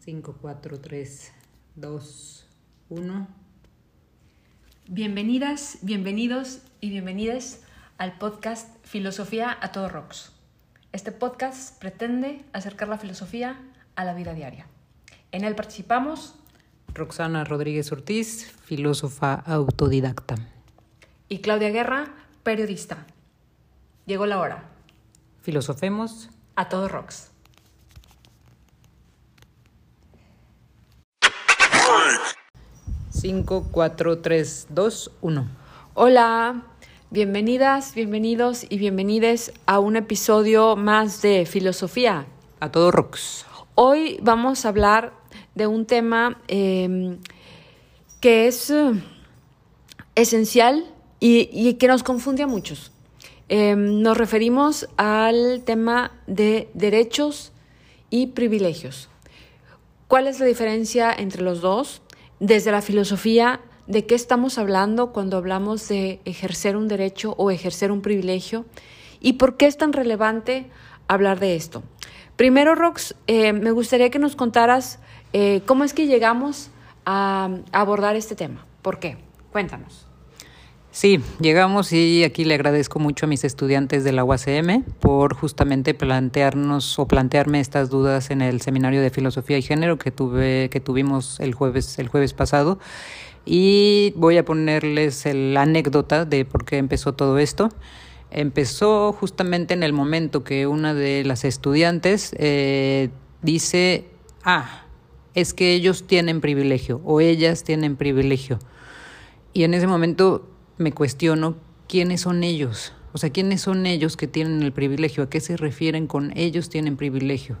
5, 4, 3, 2, 1. Bienvenidas, bienvenidos y bienvenidas al podcast Filosofía a todo rocks. Este podcast pretende acercar la filosofía a la vida diaria. En él participamos Roxana Rodríguez Ortiz, filósofa autodidacta. y Claudia Guerra, periodista. Llegó la hora. Filosofemos. A todo rocks. Cinco, cuatro, tres, dos, uno. Hola, bienvenidas, bienvenidos y bienvenides a un episodio más de Filosofía. A todo rocks. Hoy vamos a hablar de un tema eh, que es eh, esencial y, y que nos confunde a muchos. Eh, nos referimos al tema de derechos y privilegios. ¿Cuál es la diferencia entre los dos? Desde la filosofía, ¿de qué estamos hablando cuando hablamos de ejercer un derecho o ejercer un privilegio? ¿Y por qué es tan relevante hablar de esto? Primero, Rox, eh, me gustaría que nos contaras eh, cómo es que llegamos a, a abordar este tema. ¿Por qué? Cuéntanos. Sí, llegamos y aquí le agradezco mucho a mis estudiantes de la UACM por justamente plantearnos o plantearme estas dudas en el seminario de filosofía y género que tuve que tuvimos el jueves el jueves pasado y voy a ponerles la anécdota de por qué empezó todo esto. Empezó justamente en el momento que una de las estudiantes eh, dice, ah, es que ellos tienen privilegio o ellas tienen privilegio. Y en ese momento me cuestiono quiénes son ellos, o sea, quiénes son ellos que tienen el privilegio, a qué se refieren con ellos tienen privilegio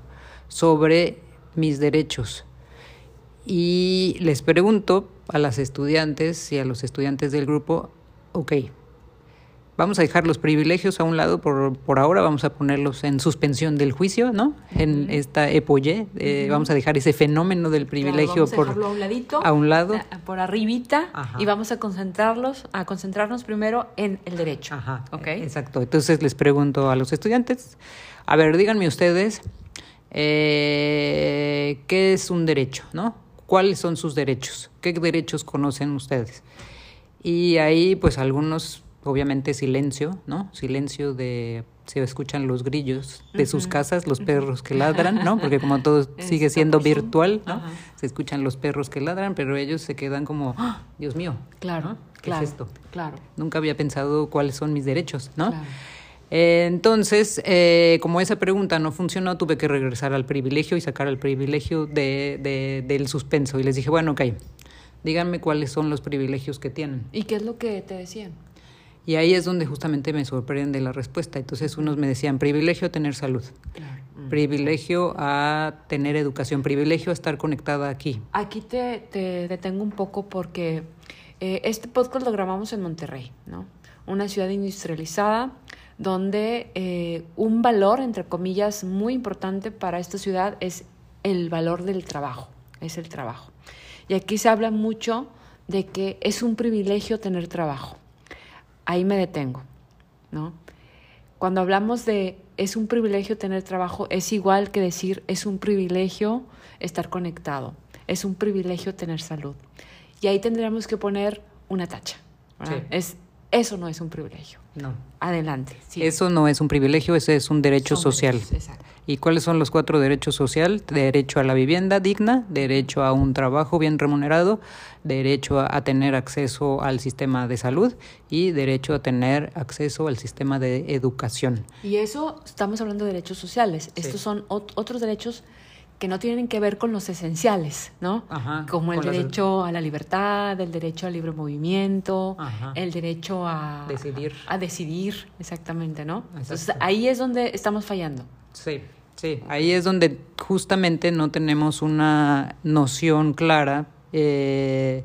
sobre mis derechos. Y les pregunto a las estudiantes y a los estudiantes del grupo, ok, vamos a dejar los privilegios a un lado por, por ahora, vamos a ponerlos en suspensión del juicio, ¿no? En esta epoye, eh, vamos a dejar ese fenómeno del privilegio Claro, vamos a por dejarlo a un ladito, a un lado. a- por arribita, Ajá. y vamos a concentrarlos, a concentrarnos primero en el derecho. Ajá, ¿ok? exacto. Entonces les pregunto a los estudiantes, a ver, díganme ustedes, eh, ¿qué es un derecho, no? ¿Cuáles son sus derechos? ¿Qué derechos conocen ustedes? Y ahí, pues algunos, obviamente, silencio, ¿no? Silencio de, se escuchan los grillos de sus casas, los perros que ladran, ¿no? Porque como todo sigue siendo virtual, ¿no? Se escuchan los perros que ladran, pero ellos se quedan como, ¡Ah! Dios mío, Claro, ¿no? ¿Qué claro, es esto? claro, Nunca había pensado cuáles son mis derechos, ¿no? claro. Eh, entonces, eh, como esa pregunta no funcionó, tuve que regresar al privilegio y sacar al privilegio de, de- del suspenso. Y les dije, bueno, ok, díganme cuáles son los privilegios que tienen. ¿Y qué es lo que te decían? Y ahí es donde justamente me sorprende la respuesta. Entonces, unos me decían, privilegio tener salud, Claro. privilegio a tener educación, privilegio a estar conectada aquí. Aquí te, te detengo un poco porque eh, este podcast lo grabamos en Monterrey, ¿no? Una ciudad industrializada donde eh, un valor, entre comillas, muy importante para esta ciudad es el valor del trabajo, es el trabajo. Y aquí se habla mucho de que es un privilegio tener trabajo. Ahí me detengo, ¿no? Cuando hablamos de es un privilegio tener trabajo, es igual que decir es un privilegio estar conectado, es un privilegio tener salud. Y ahí tendríamos que poner una tacha. Es, eso no es un privilegio. No. Adelante. sí. Eso no es un privilegio, ese es un derecho Son social. exacto. ¿Y cuáles son los cuatro derechos sociales? Derecho a la vivienda digna, derecho a un trabajo bien remunerado, derecho a, a tener acceso al sistema de salud y derecho a tener acceso al sistema de educación. Y eso estamos hablando de derechos sociales. Estos son ot- otros derechos que no tienen que ver con los esenciales, ¿no? Ajá, Como el las- derecho a la libertad, el derecho al libre movimiento, Ajá. el derecho a Decidir. A decidir, exactamente, ¿no? Entonces ahí es donde estamos fallando. Sí, sí. Ahí es donde justamente no tenemos una noción clara, eh,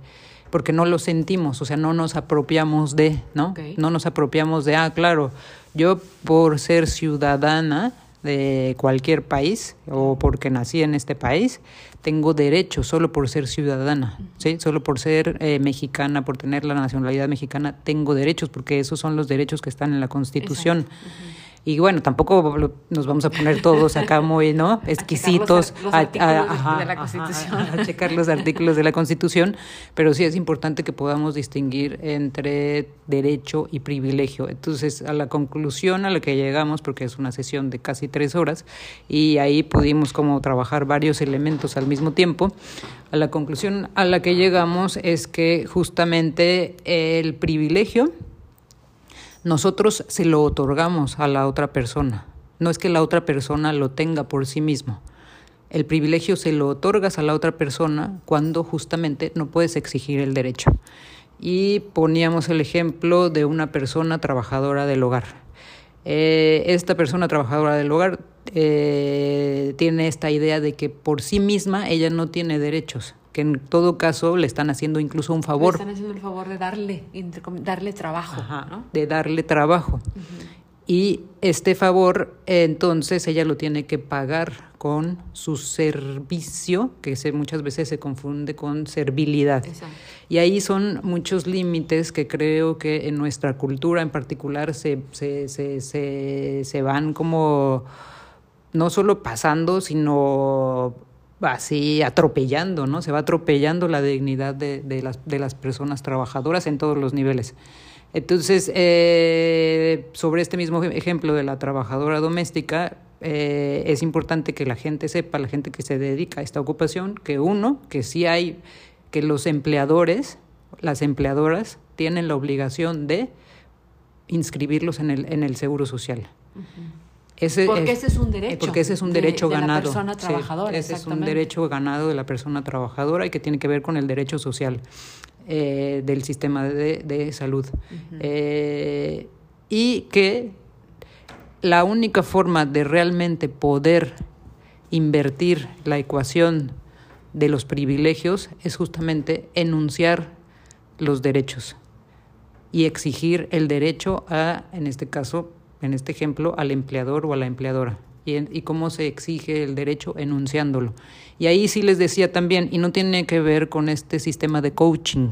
porque no lo sentimos, o sea, no nos apropiamos de, ¿no? No nos apropiamos de, ah, claro, yo por ser ciudadana de cualquier país o porque nací en este país, tengo derecho solo por ser ciudadana, ¿sí? Solo por ser eh, mexicana, por tener la nacionalidad mexicana, tengo derechos, porque esos son los derechos que están en la Constitución. Exacto. Y bueno, tampoco nos vamos a poner todos acá muy, ¿no? Exquisitos a checar los, artículos de, la Constitución. A, checar los artículos de la Constitución, pero sí es importante que podamos distinguir entre derecho y privilegio. Entonces, a la conclusión a la que llegamos, porque es una sesión de casi tres horas, y ahí pudimos como trabajar varios elementos al mismo tiempo, a la conclusión a la que llegamos es que justamente el privilegio nosotros se lo otorgamos a la otra persona. No es que la otra persona lo tenga por sí mismo. El privilegio se lo otorgas a la otra persona cuando justamente no puedes exigir el derecho. Y poníamos el ejemplo de una persona trabajadora del hogar. Eh, esta persona trabajadora del hogar eh, tiene esta idea de que por sí misma ella no tiene derechos que en todo caso le están haciendo incluso un favor. Le están haciendo el favor de darle, darle trabajo. De darle trabajo. Y este favor, entonces, ella lo tiene que pagar con su servicio, que se, muchas veces se confunde con servilidad. Y ahí son muchos límites que creo que en nuestra cultura en particular se, se, se, se, se van como no solo pasando, sino así atropellando, ¿no? Se va atropellando la dignidad de, de, las, de las personas trabajadoras en todos los niveles. Entonces, eh, sobre este mismo ejemplo de la trabajadora doméstica, eh, es importante que la gente sepa, la gente que se dedica a esta ocupación, que uno, que sí hay, que los empleadores, las empleadoras, tienen la obligación de inscribirlos en el, en el seguro social. Porque ese es un derecho. Porque ese es un derecho ganado. De la persona trabajadora. ese es un derecho ganado de la persona trabajadora y que tiene que ver con el derecho social eh, del sistema de, de salud. eh, y que la única forma de realmente poder invertir la ecuación de los privilegios es justamente enunciar los derechos y exigir el derecho a, en este caso, en este ejemplo, al empleador o a la empleadora. Y, y, cómo se exige el derecho enunciándolo. Y ahí sí les decía también, y no tiene que ver con este sistema de coaching,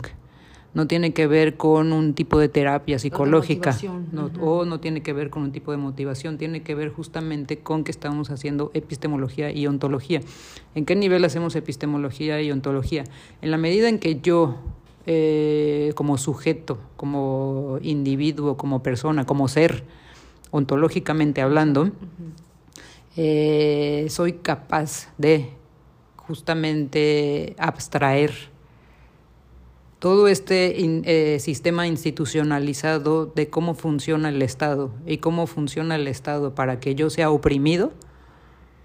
no tiene que ver con un tipo de terapia psicológica, no, o no tiene que ver con un tipo de motivación, tiene que ver justamente con que estamos haciendo epistemología y ontología. ¿En qué nivel hacemos epistemología y ontología? En la medida en que yo eh, como sujeto, como individuo, como persona, como ser, ontológicamente hablando, eh, soy capaz de justamente abstraer todo este eh, sistema institucionalizado de cómo funciona el Estado y cómo funciona el Estado para que yo sea oprimido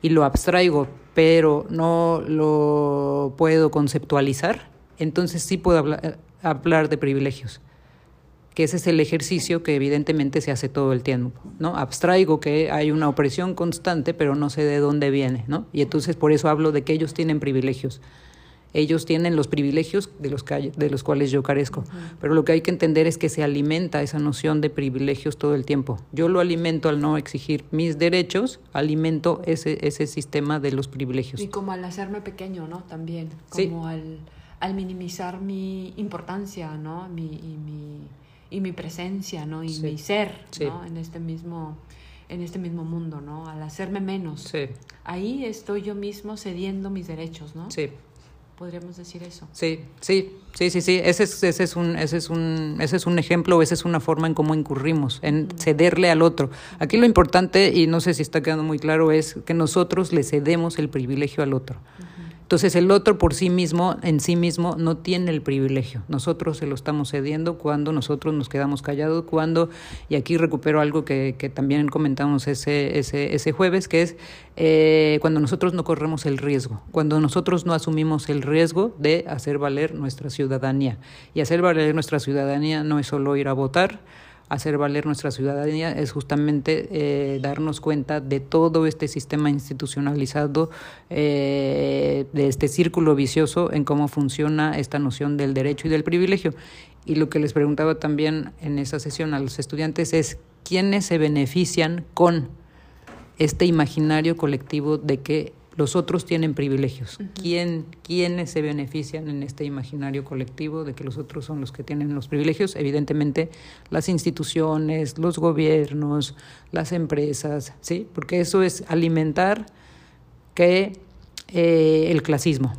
y lo abstraigo, pero no lo puedo conceptualizar, entonces sí puedo hablar, hablar de privilegios que ese es el ejercicio que evidentemente se hace todo el tiempo, ¿no? Abstraigo que hay una opresión constante, pero no sé de dónde viene, ¿no? Y entonces por eso hablo de que ellos tienen privilegios. Ellos tienen los privilegios de los, que, de los cuales yo carezco. Pero lo que hay que entender es que se alimenta esa noción de privilegios todo el tiempo. Yo lo alimento al no exigir mis derechos, alimento ese, ese sistema de los privilegios. Y como al hacerme pequeño, ¿no? También. Como al, al minimizar mi importancia, ¿no? Mi, y mi y mi presencia, ¿no? Y mi ser, ¿no? En este mismo en este mismo mundo, ¿no? Al hacerme menos. Sí. Ahí estoy yo mismo cediendo mis derechos, ¿no? Sí. Podríamos decir eso. Sí, sí, sí, sí, sí. Ese es, ese es un, ese es un, ese es un ejemplo, esa es una forma en cómo incurrimos, en cederle al otro. Aquí lo importante, y no sé si está quedando muy claro, es que nosotros le cedemos el privilegio al otro. Entonces el otro por sí mismo, en sí mismo, no tiene el privilegio. Nosotros se lo estamos cediendo cuando nosotros nos quedamos callados, cuando, y aquí recupero algo que, que también comentamos ese, ese, ese jueves, que es eh, cuando nosotros no corremos el riesgo, cuando nosotros no asumimos el riesgo de hacer valer nuestra ciudadanía. Y hacer valer nuestra ciudadanía no es solo ir a votar, hacer valer nuestra ciudadanía es justamente eh, darnos cuenta de todo este sistema institucionalizado, eh, de este círculo vicioso en cómo funciona esta noción del derecho y del privilegio. Y lo que les preguntaba también en esa sesión a los estudiantes es quiénes se benefician con este imaginario colectivo de que los otros tienen privilegios. ¿Quién, ¿Quiénes se benefician en este imaginario colectivo de que los otros son los que tienen los privilegios? Evidentemente, las instituciones, los gobiernos, las empresas, ¿sí? Porque eso es alimentar que eh, el clasismo,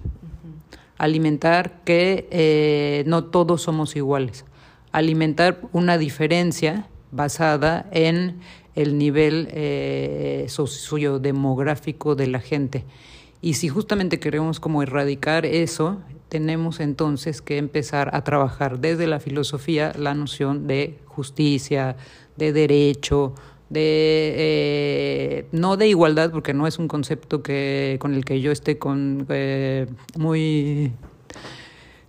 alimentar que eh, no todos somos iguales, alimentar una diferencia basada en el nivel eh, sociodemográfico de la gente. Y si justamente queremos como erradicar eso, tenemos entonces que empezar a trabajar desde la filosofía la noción de justicia, de derecho, de eh, no de igualdad, porque no es un concepto que con el que yo esté con eh, muy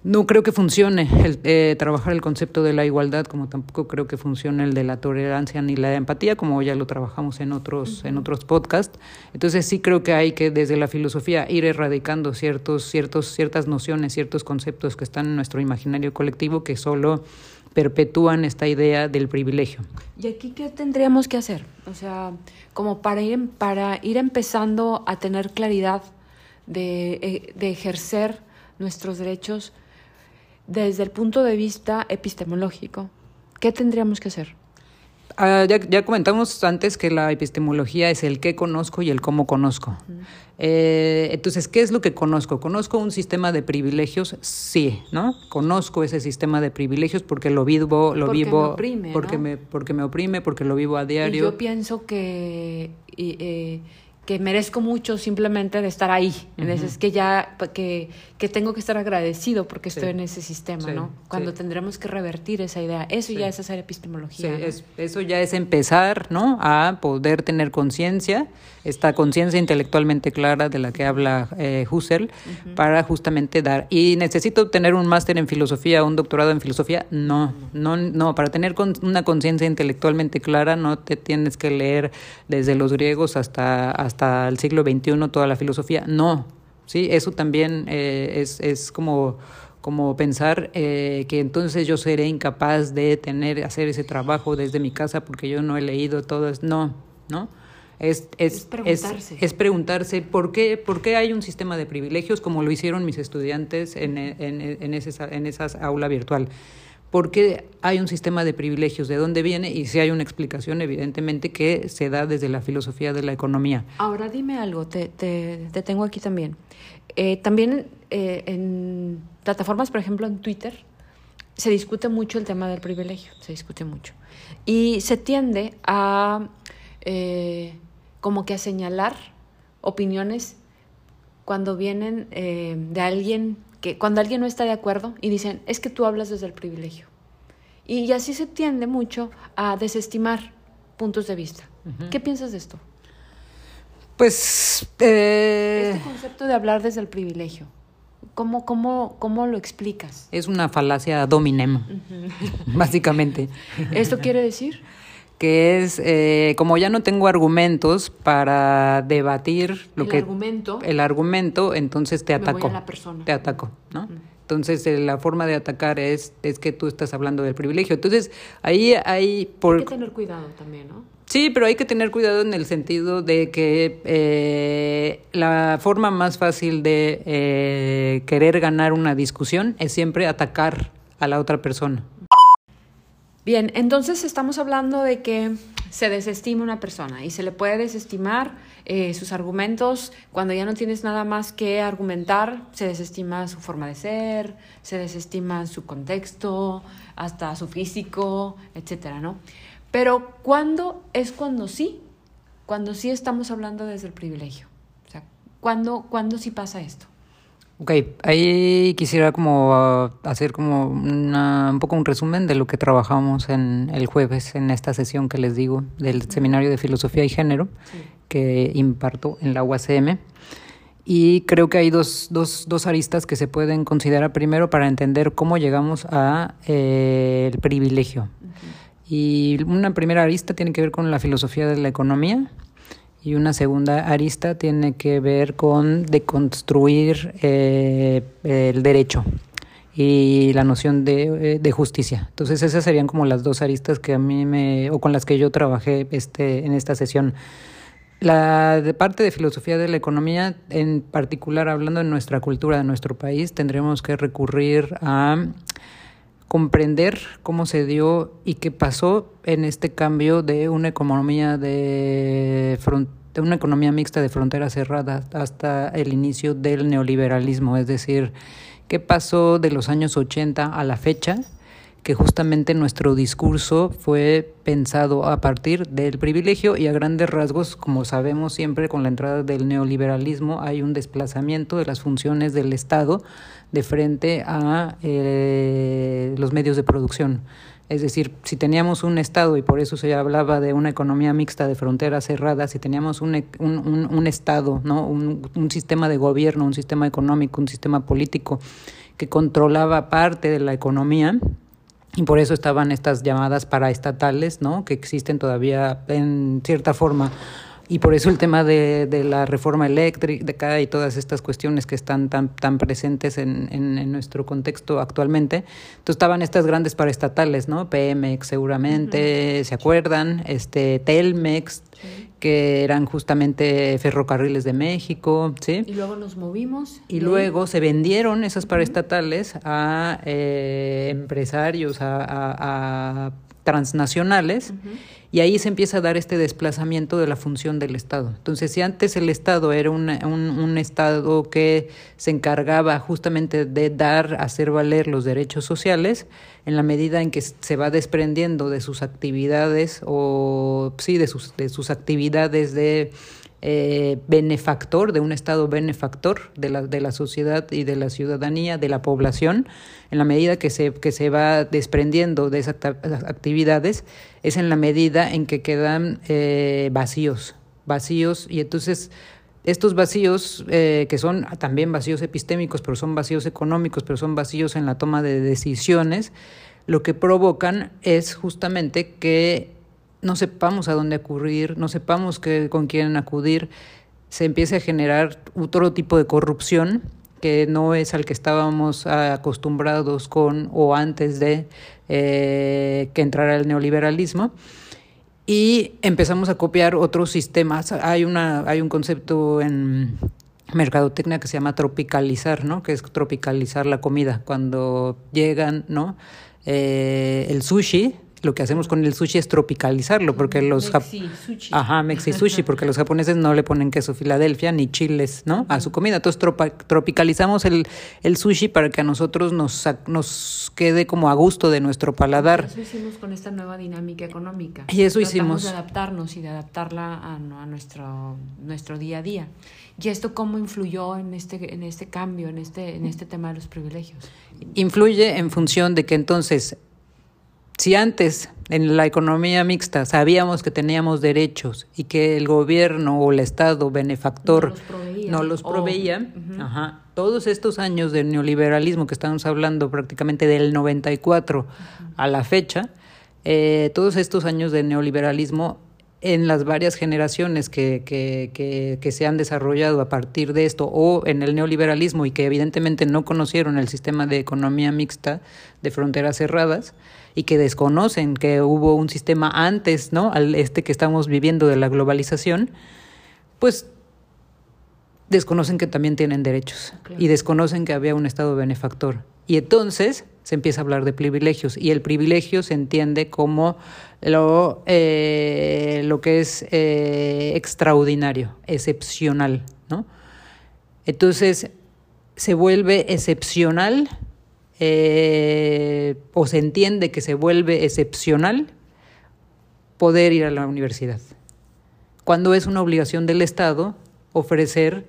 no creo que funcione el, eh, trabajar el concepto de la igualdad, como tampoco creo que funcione el de la tolerancia ni la empatía, como ya lo trabajamos en otros, en otros podcasts. Entonces sí creo que hay que desde la filosofía ir erradicando ciertos, ciertos, ciertas nociones, ciertos conceptos que están en nuestro imaginario colectivo que solo perpetúan esta idea del privilegio. ¿Y aquí qué tendríamos que hacer? O sea, como para ir, para ir empezando a tener claridad de, eh, de ejercer nuestros derechos desde el punto de vista epistemológico, ¿qué tendríamos que hacer? Ah, ya, comentamos antes que la epistemología es el qué conozco y el cómo conozco. Eh, entonces, ¿qué es lo que conozco? ¿Conozco un sistema de privilegios? Sí, ¿no? Conozco ese sistema de privilegios porque lo vivo, lo porque vivo, me oprime, porque me porque me oprime, porque lo vivo a diario. Y yo pienso que eh, que merezco mucho simplemente de estar ahí. Es que ya, que, que, tengo que estar agradecido porque estoy en ese sistema, ¿no? Cuando tendremos que revertir esa idea. Eso ya es hacer epistemología. Es, eso ya es empezar, ¿no? A poder tener conciencia, esta conciencia intelectualmente clara de la que habla eh, Husserl, para justamente dar. ¿Y necesito tener un máster en filosofía, un doctorado en filosofía? No, no, no. Para tener una conciencia intelectualmente clara no te tienes que leer desde los griegos hasta hasta el siglo XXI toda la filosofía. No, ¿sí? Eso también eh, es, es como como pensar eh, que entonces yo seré incapaz de tener hacer ese trabajo desde mi casa porque yo no he leído todo no no es, es, es, preguntarse. Es, preguntarse por qué, por qué hay un sistema de privilegios como lo hicieron mis estudiantes en, en, en, ese, en esa aula virtual por qué hay un sistema de privilegios, de dónde viene y si hay una explicación, evidentemente, que se da desde la filosofía de la economía. Ahora dime algo, te, te, te tengo aquí también. Eh, también eh, en plataformas, por ejemplo, en Twitter, se discute mucho el tema del privilegio, se discute mucho. Y se tiende a eh, como que a señalar opiniones cuando vienen de alguien que cuando alguien no está de acuerdo y dicen, es que tú hablas desde el privilegio. Y, así se tiende mucho a desestimar puntos de vista. ¿Qué piensas de esto? Pues... Eh... Este concepto de hablar desde el privilegio. ¿Cómo, cómo, cómo lo explicas? Es una falacia dominem, básicamente. ¿Esto quiere decir? Que es eh, como ya no tengo argumentos para debatir lo el que argumento, el argumento, entonces te ataco, la persona. te ataco, ¿no? Entonces eh, la forma de atacar es es que tú estás hablando del privilegio. Entonces ahí hay por hay que tener cuidado también, ¿no? Sí, pero hay que tener cuidado en el sentido de que eh, la forma más fácil de querer ganar una discusión es siempre atacar a la otra persona. Bien, entonces estamos hablando de que se desestima una persona y se le puede desestimar eh, sus argumentos cuando ya no tienes nada más que argumentar, se desestima su forma de ser, se desestima su contexto, hasta su físico, etcétera, ¿no? Pero ¿cuándo es cuando sí? Cuando sí estamos hablando desde el privilegio. O sea, ¿cuándo, ¿cuándo sí pasa esto? Ok, ahí quisiera como ah, hacer como un poco un resumen de lo que trabajamos en el jueves en esta sesión que les digo del seminario de filosofía y género que imparto en la UACM. Y creo que hay dos, dos, dos aristas que se pueden considerar. Primero para entender cómo llegamos a eh, el privilegio. Y una primera arista tiene que ver con la filosofía de la economía y una segunda arista tiene que ver con deconstruir eh, el derecho y la noción de, eh, de, justicia. Entonces esas serían como las dos aristas que a mí me, o con las que yo trabajé este, en esta sesión. La parte de filosofía de la economía, en particular hablando de nuestra cultura, de nuestro país, tendremos que recurrir a comprender cómo se dio y qué pasó en este cambio de una economía de, una economía mixta de frontera cerrada hasta el inicio del neoliberalismo, es decir, qué pasó de los años 80 a la fecha que justamente nuestro discurso fue pensado a partir del privilegio y a grandes rasgos, como sabemos siempre con la entrada del neoliberalismo, hay un desplazamiento de las funciones del Estado de frente a eh, los medios de producción. Es decir, si teníamos un Estado, y por eso se hablaba de una economía mixta de fronteras cerradas, si teníamos un, un, un, Estado, ¿no? Un, un sistema de gobierno, un sistema económico, un sistema político que controlaba parte de la economía, y por eso estaban estas llamadas paraestatales, ¿no? que existen todavía en cierta forma. Y por eso el tema de, de la reforma eléctrica y todas estas cuestiones que están tan, tan presentes en, en, nuestro contexto actualmente. Entonces estaban estas grandes paraestatales, ¿no? PMX seguramente, ¿se acuerdan? Este, Telmex, que eran justamente ferrocarriles de México, ¿sí? Y luego nos movimos. Y, luego se vendieron esas paraestatales a eh, empresarios, a, transnacionales. Y ahí se empieza a dar este desplazamiento de la función del Estado. Entonces, si antes el Estado era un, un, Estado que se encargaba justamente de dar, hacer valer los derechos sociales, en la medida en que se va desprendiendo de sus actividades o, sí, de sus, de sus actividades de eh, benefactor, de un Estado benefactor de la, de la sociedad y de la ciudadanía, de la población, en la medida que se, que se va desprendiendo de esas actividades, es en la medida en que quedan eh, vacíos, vacíos, y entonces estos vacíos, eh, que son también vacíos epistémicos, pero son vacíos económicos, pero son vacíos en la toma de decisiones, lo que provocan es justamente que no sepamos a dónde acudir, no sepamos que, con quién acudir, se empiece a generar otro tipo de corrupción que no es al que estábamos acostumbrados con o antes de eh, que entrara el neoliberalismo y empezamos a copiar otros sistemas. Hay una hay un concepto en mercadotecnia que se llama tropicalizar, ¿no? Que es tropicalizar la comida cuando llegan, ¿no? Eh, el sushi lo que hacemos con el sushi es tropicalizarlo, porque los mexi sushi. Ajá, mexi sushi, porque los japoneses no le ponen queso Filadelfia ni chiles, ¿no? A su comida. Entonces tropicalizamos el, el sushi para que a nosotros nos, nos quede como a gusto de nuestro paladar. Eso hicimos con esta nueva dinámica económica. Y eso hicimos. de adaptarnos y de adaptarla a, a nuestro, nuestro día a día. ¿Y esto cómo influyó en este, en este cambio, en este, en este tema de los privilegios? Influye en función de que entonces si antes en la economía mixta sabíamos que teníamos derechos y que el gobierno o el Estado benefactor no los proveía, todos estos años de neoliberalismo que estamos hablando prácticamente del 94 a la fecha, eh, todos estos años de neoliberalismo en las varias generaciones que, que, que, que, se han desarrollado a partir de esto o en el neoliberalismo y que evidentemente no conocieron el sistema de economía mixta de fronteras cerradas, y que desconocen que hubo un sistema antes, ¿no? Al este que estamos viviendo de la globalización, pues desconocen que también tienen derechos y desconocen que había un Estado benefactor. Y entonces se empieza a hablar de privilegios y el privilegio se entiende como lo, eh, lo que es eh, extraordinario, excepcional, ¿no? Entonces se vuelve excepcional eh, o se entiende que se vuelve excepcional poder ir a la universidad, cuando es una obligación del Estado ofrecer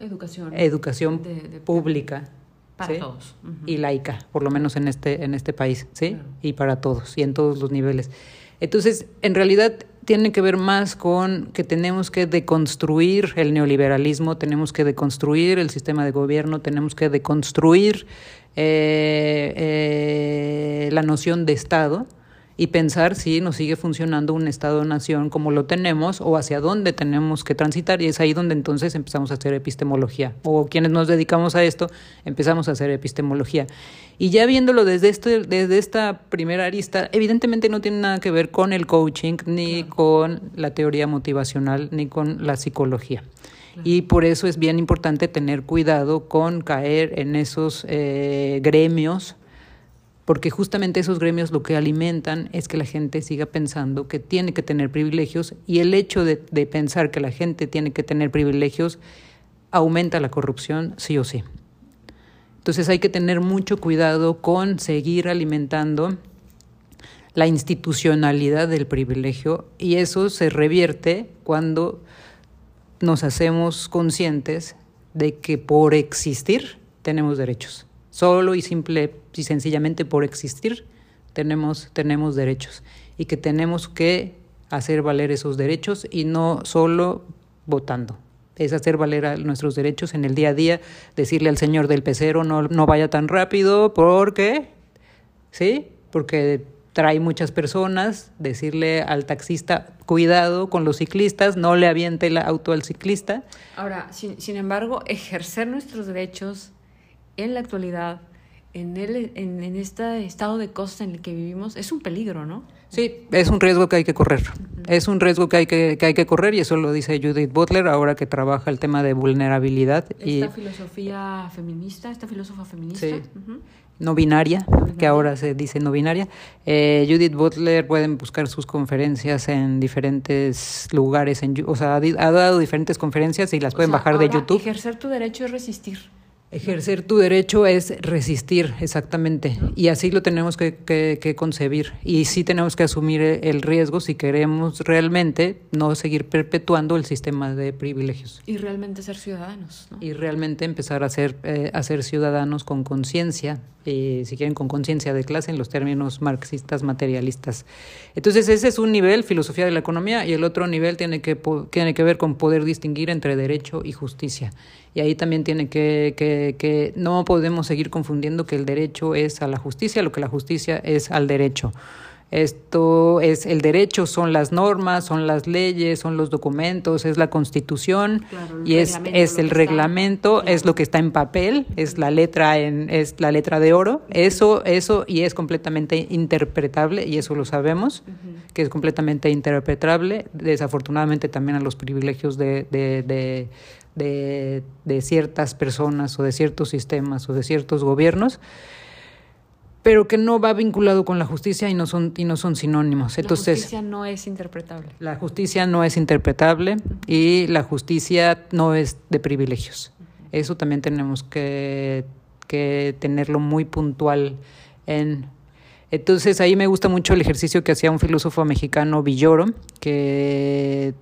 educación, educación pública para todos. Y laica, por lo menos en este en este país, sí, y para todos y en todos los niveles. Entonces, en realidad tiene que ver más con que tenemos que deconstruir el neoliberalismo, tenemos que deconstruir el sistema de gobierno, tenemos que deconstruir eh, eh, la noción de Estado y pensar si nos sigue funcionando un Estado-nación como lo tenemos o hacia dónde tenemos que transitar y es ahí donde entonces empezamos a hacer epistemología o quienes nos dedicamos a esto empezamos a hacer epistemología. Y ya viéndolo desde, este, desde esta primera arista, evidentemente no tiene nada que ver con el coaching, ni con la teoría motivacional, ni con la psicología. Y por eso es bien importante tener cuidado con caer en esos eh, gremios porque justamente esos gremios lo que alimentan es que la gente siga pensando que tiene que tener privilegios y el hecho de, pensar que la gente tiene que tener privilegios aumenta la corrupción sí o sí. Entonces hay que tener mucho cuidado con seguir alimentando la institucionalidad del privilegio y eso se revierte cuando nos hacemos conscientes de que por existir tenemos derechos. Solo y simple y sencillamente por existir tenemos, tenemos derechos y que tenemos que hacer valer esos derechos y no solo votando. Es hacer valer nuestros derechos en el día a día, decirle al señor del pecero no, no vaya tan rápido porque, ¿sí? Porque trae muchas personas, decirle al taxista, cuidado con los ciclistas, no le aviente el auto al ciclista. Ahora, sin, sin embargo, ejercer nuestros derechos en la actualidad, en, el, en, este estado de cosas en el que vivimos, es un peligro, ¿no? Sí, es un riesgo que hay que correr. Es un riesgo que hay que, que, hay que correr y eso lo dice Judith Butler ahora que trabaja el tema de vulnerabilidad. Esta y, filosofía feminista, esta filósofa feminista. Sí. No binaria, que ahora se dice no binaria. Eh, Judith Butler pueden buscar sus conferencias en diferentes lugares, en, o sea, ha, dado diferentes conferencias y las pueden bajar de YouTube. Ejercer tu derecho es resistir. Ejercer tu derecho es resistir, exactamente. Y así lo tenemos que, que, concebir. Y sí tenemos que asumir el riesgo si queremos realmente no seguir perpetuando el sistema de privilegios. Y realmente ser ciudadanos. Y realmente empezar a ser, eh, a ser ciudadanos con conciencia, eh, si quieren con conciencia de clase en los términos marxistas materialistas. Entonces ese es un nivel, filosofía de la economía, y el otro nivel tiene que, tiene que ver con poder distinguir entre derecho y justicia. Y ahí también tiene que, que, que no podemos seguir confundiendo que el derecho es a la justicia, lo que la justicia es al derecho. Esto es el derecho, son las normas, son las leyes, son los documentos, es la constitución y es, es el reglamento, es lo que está en papel, es la letra en, es la letra de oro. Eso, eso, y es completamente interpretable, y eso lo sabemos, que es completamente interpretable, desafortunadamente también a los privilegios de, de, de, de, ciertas personas o de ciertos sistemas o de ciertos gobiernos, pero que no va vinculado con la justicia y no son, y no son sinónimos. Entonces, la justicia no es interpretable. La justicia no es interpretable y la justicia no es de privilegios. Eso también tenemos que, que tenerlo muy puntual en entonces ahí me gusta mucho el ejercicio que hacía un filósofo mexicano Villoro, que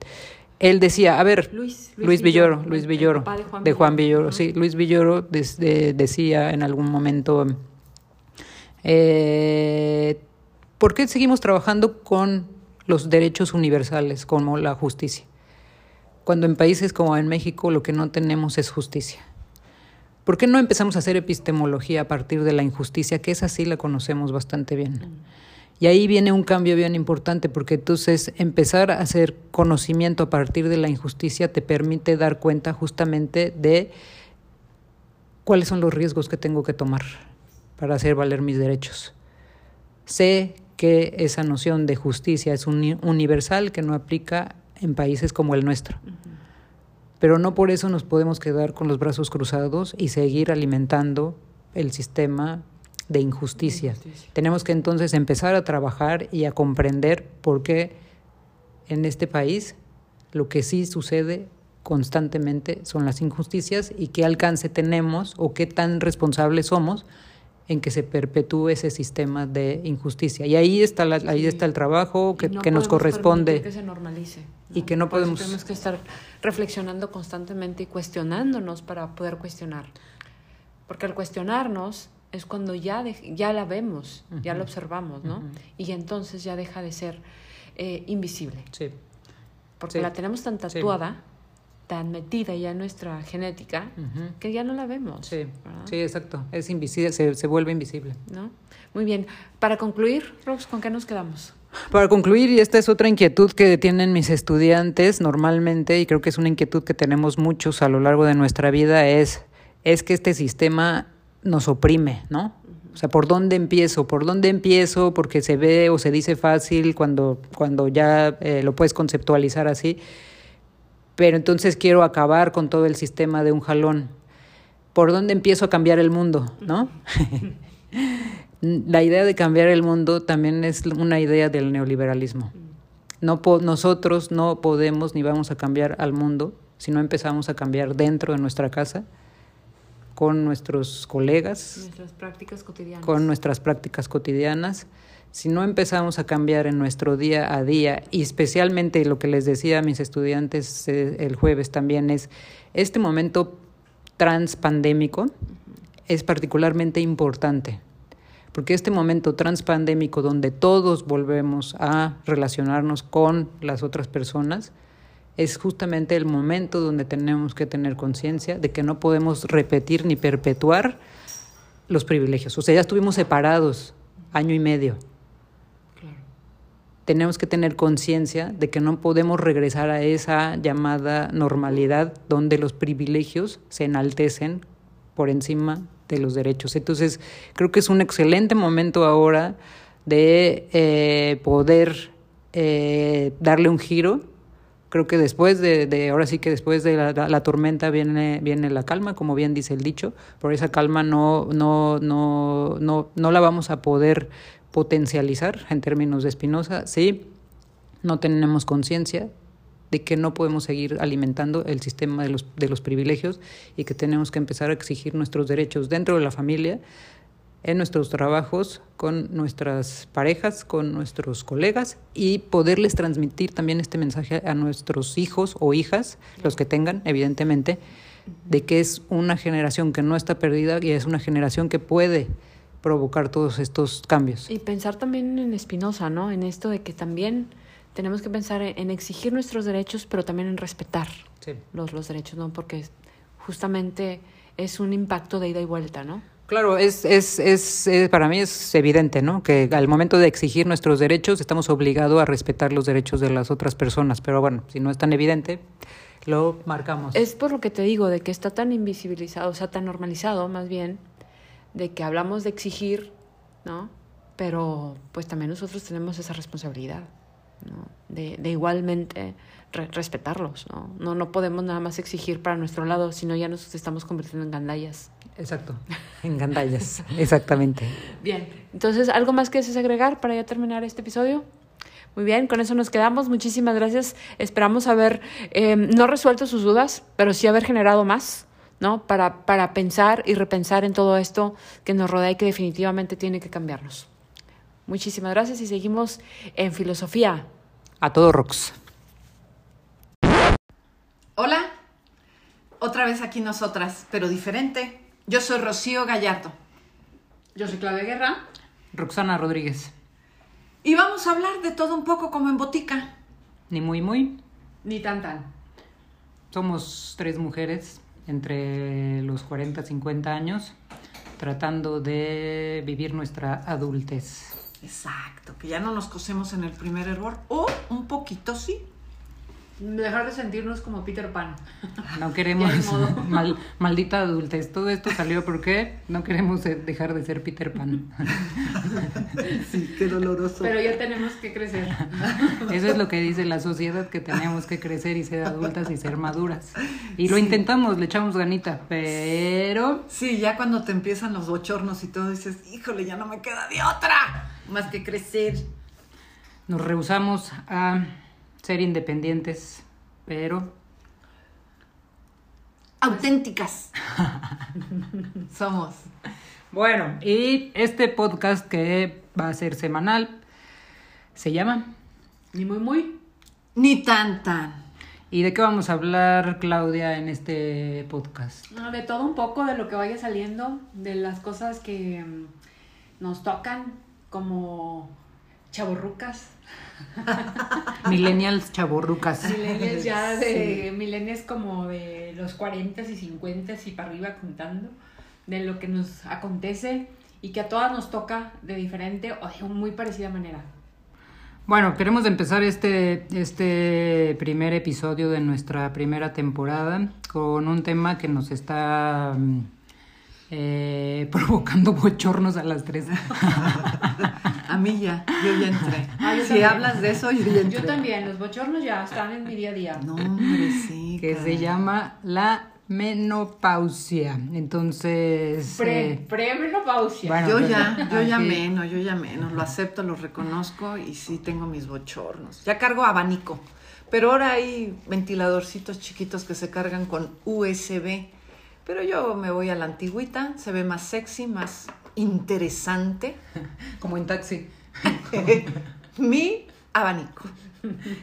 él decía, a ver, Luis, Villoro, Luis Villoro, de Juan, Villoro, sí, Luis Villoro decía en algún momento, eh, ¿por qué seguimos trabajando con los derechos universales como la justicia? Cuando en países como en México lo que no tenemos es justicia. ¿Por qué no empezamos a hacer epistemología a partir de la injusticia, que es así la conocemos bastante bien? Mm. Y ahí viene un cambio bien importante, porque entonces empezar a hacer conocimiento a partir de la injusticia te permite dar cuenta justamente de cuáles son los riesgos que tengo que tomar para hacer valer mis derechos. Sé que esa noción de justicia es universal, que no aplica en países como el nuestro. Pero no por eso nos podemos quedar con los brazos cruzados y seguir alimentando el sistema de injusticia. Tenemos que entonces empezar a trabajar y a comprender por qué en este país lo que sí sucede constantemente son las injusticias y qué alcance tenemos o qué tan responsables somos en que se perpetúe ese sistema de injusticia. Y ahí está, la, ahí está el trabajo que, que nos corresponde. Que se normalice. Y que no podemos... Tenemos que estar reflexionando constantemente y cuestionándonos para poder cuestionar. Porque al cuestionarnos es cuando ya, ya la vemos, ya la observamos, ¿no? Y entonces ya deja de ser eh, invisible. Sí. Porque la tenemos tan tatuada tan metida ya en nuestra genética que ya no la vemos. Sí, sí, exacto. Es invisible, se, se vuelve invisible. ¿No? Muy bien. Para concluir, Rox, ¿con qué nos quedamos? Para concluir, y esta es otra inquietud que tienen mis estudiantes normalmente, y creo que es una inquietud que tenemos muchos a lo largo de nuestra vida, es, es que este sistema nos oprime, ¿no? O sea, ¿por dónde empiezo? ¿Por dónde empiezo? Porque se ve o se dice fácil cuando, cuando ya eh, lo puedes conceptualizar así. Pero entonces quiero acabar con todo el sistema de un jalón. ¿Por dónde empiezo a cambiar el mundo? ¿No? la idea de cambiar el mundo también es una idea del neoliberalismo. No nosotros no podemos ni vamos a cambiar al mundo si no empezamos a cambiar dentro de nuestra casa, con nuestros colegas, nuestras prácticas cotidianas. con nuestras prácticas cotidianas. Si no empezamos a cambiar en nuestro día a día, y especialmente lo que les decía a mis estudiantes eh, el jueves también es, este momento transpandémico es particularmente importante porque este momento transpandémico donde todos volvemos a relacionarnos con las otras personas, es justamente el momento donde tenemos que tener conciencia de que no podemos repetir ni perpetuar los privilegios. O sea, ya estuvimos separados año y medio. Tenemos que tener conciencia de que no podemos regresar a esa llamada normalidad donde los privilegios se enaltecen por encima de los derechos. Entonces, creo que es un excelente momento ahora de eh, poder eh, darle un giro. Creo que después de, ahora sí que después de la, tormenta viene, viene la calma, como bien dice el dicho. Por esa calma no, no, no, no, no la vamos a poder potencializar en términos de Espinosa sí no tenemos conciencia de que no podemos seguir alimentando el sistema de los, de los privilegios y que tenemos que empezar a exigir nuestros derechos dentro de la familia, en nuestros trabajos, con nuestras parejas, con nuestros colegas y poderles transmitir también este mensaje a nuestros hijos o hijas, los que tengan, evidentemente, de que es una generación que no está perdida y es una generación que puede provocar todos estos cambios. Y pensar también en Espinosa, ¿no? En esto de que también tenemos que pensar en, exigir nuestros derechos, pero también en respetar los, los derechos, ¿no? Porque justamente es un impacto de ida y vuelta, ¿no? Claro, es, es, es, para mí es evidente, ¿no? Que al momento de exigir nuestros derechos estamos obligados a respetar los derechos de las otras personas, pero bueno, si no es tan evidente, lo marcamos. Es por lo que te digo, de que está tan invisibilizado, o sea, tan normalizado más bien, de que hablamos de exigir, ¿no? Pero pues también nosotros tenemos esa responsabilidad. ¿no? de, igualmente respetarlos. ¿no? ¿no? No podemos nada más exigir para nuestro lado, sino ya nos estamos convirtiendo en gandallas. Exacto, en gandallas, exactamente. Bien, entonces, ¿algo más que desees agregar para ya terminar este episodio? Muy bien, con eso nos quedamos. Muchísimas gracias. Esperamos haber eh, no resuelto sus dudas, pero sí haber generado más, ¿no? Para, para pensar y repensar en todo esto que nos rodea y que definitivamente tiene que cambiarnos. Muchísimas gracias y seguimos en filosofía. A todo Rox. Hola, otra vez aquí nosotras, pero diferente. Yo soy Rocío Gallardo. Yo soy Claudia Guerra. Roxana Rodríguez. Y vamos a hablar de todo un poco como en botica. Ni muy muy. Ni tan tan. Somos tres mujeres entre los 40 y 50 años tratando de vivir nuestra adultez. Exacto, que ya no nos cosemos en el primer error, o un poquito sí. Dejar de sentirnos como Peter Pan. No queremos maldita adultez. Todo esto salió porque no queremos dejar de ser Peter Pan. Sí, qué doloroso. Pero ya tenemos que crecer. Eso es lo que dice la sociedad, que tenemos que crecer y ser adultas y ser maduras. Y lo intentamos, le echamos ganita, pero... Sí, ya cuando te empiezan los bochornos y todo dices, híjole, ya no me queda de otra más que crecer. Nos rehusamos a ser independientes, pero... Auténticas. Somos. Bueno, y este podcast que va a ser semanal se llama Ni muy muy. Ni tan tan. ¿Y de qué vamos a hablar, Claudia, en este podcast? Ah, de todo un poco, de lo que vaya saliendo, de las cosas que mm, nos tocan como chaborrucas. Millennials chaborrucas. Millennials ya de. Millennials como de los 40 y 50 y para arriba contando de lo que nos acontece y que a todas nos toca de diferente o de muy parecida manera. Bueno, queremos empezar este, este primer episodio de nuestra primera temporada con un tema que nos está mm, eh, provocando bochornos a las tres. a mí ya, yo ya entré. Ah, yo si también. hablas de eso, yo ya entré. Yo también, los bochornos ya están en mi día a día. No, hombre, sí. que caray. se llama la menopausia. Entonces... Pre, eh, premenopausia. bueno, Yo pues, ya, yo ya menos, yo ya menos, lo acepto, lo reconozco y sí tengo mis bochornos. Ya cargo abanico, pero ahora hay ventiladorcitos chiquitos que se cargan con USB, pero yo me voy a la antigüita, se ve más sexy, más interesante. Como en taxi. Mi abanico.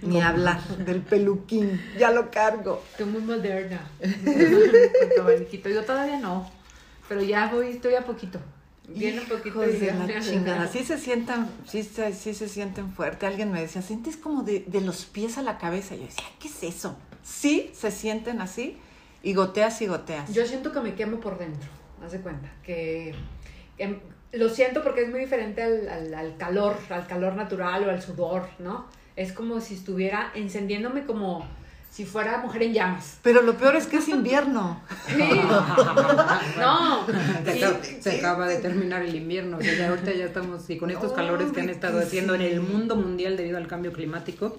Ni hablar del peluquín, ya lo cargo. Estoy muy moderna. Con tu abaniquito. Yo todavía no. Pero ya voy, estoy a poquito. Viene un poquito de ya- la chingada. Sí se sientan, sí, se- sí se sienten fuerte. Alguien me decía, sientes como de, de los pies a la cabeza. Yo decía, ¿qué es eso? Sí, se sienten así y goteas y goteas. Yo siento que me quemo por dentro. Haz de cuenta. Que, que lo siento porque es muy diferente al, al- al calor, al calor natural o al sudor, ¿no? Es como si estuviera encendiéndome como si fuera mujer en llamas. Pero lo peor es que es invierno. Sí. No. Se sí. acaba- Se acaba de terminar el invierno, ya ahorita ya estamos, y con estos calores que han estado haciendo en el mundo mundial debido al cambio climático,